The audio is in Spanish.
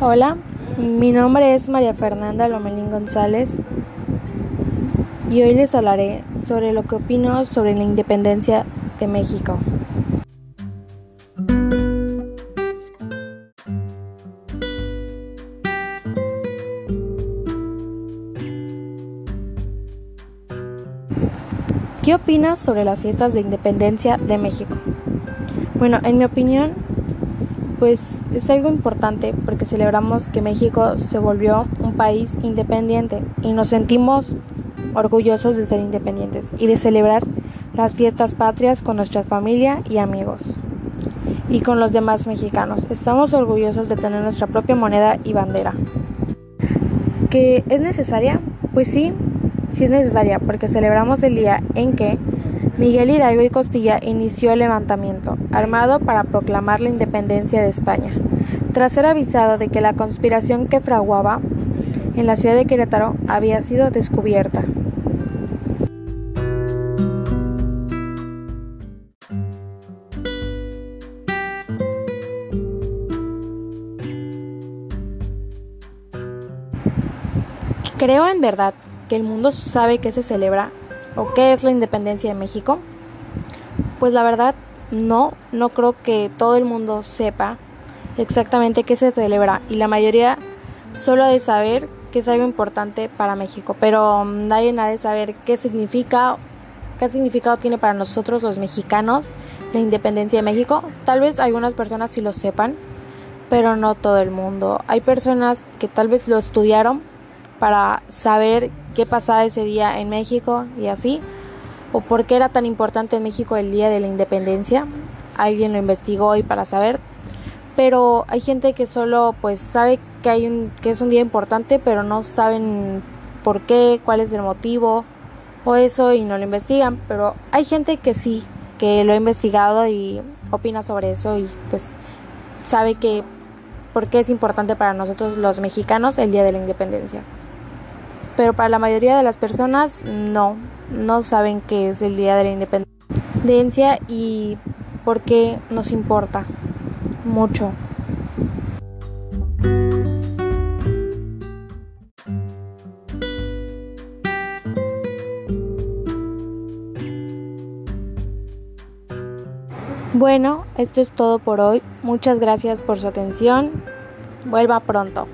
Hola, mi nombre es María Fernanda Lomelín González y hoy les hablaré sobre lo que opino sobre la independencia de México. ¿Qué opinas sobre las fiestas de independencia de México? Bueno, en mi opinión, pues es algo importante porque celebramos que México se volvió un país independiente y nos sentimos orgullosos de ser independientes y de celebrar las fiestas patrias con nuestra familia y amigos y con los demás mexicanos. Estamos orgullosos de tener nuestra propia moneda y bandera. ¿Que es necesaria? Pues sí, sí es necesaria porque celebramos el día en que Miguel Hidalgo y Costilla inició el levantamiento armado para proclamar la independencia de España, tras ser avisado de que la conspiración que fraguaba en la ciudad de Querétaro había sido descubierta. Creo en verdad que el mundo sabe que se celebra ¿O qué es la independencia de México? Pues la verdad, no, no creo que todo el mundo sepa exactamente qué se celebra y la mayoría solo ha de saber que es algo importante para México, pero nadie ha de saber qué significa, qué significado tiene para nosotros los mexicanos la independencia de México. Tal vez algunas personas sí lo sepan, pero no todo el mundo. Hay personas que tal vez lo estudiaron para saber qué pasaba ese día en México y así, o por qué era tan importante en México el día de la independencia. Alguien lo investigó hoy para saber, pero hay gente que solo pues sabe que hay un que es un día importante, pero no saben por qué, cuál es el motivo o eso y no lo investigan, pero hay gente que sí, que lo ha investigado y opina sobre eso y pues sabe que por qué es importante para nosotros los mexicanos el día de la independencia pero para la mayoría de las personas no, no saben qué es el Día de la Independencia y por qué nos importa mucho. Bueno, esto es todo por hoy. Muchas gracias por su atención. Vuelva pronto.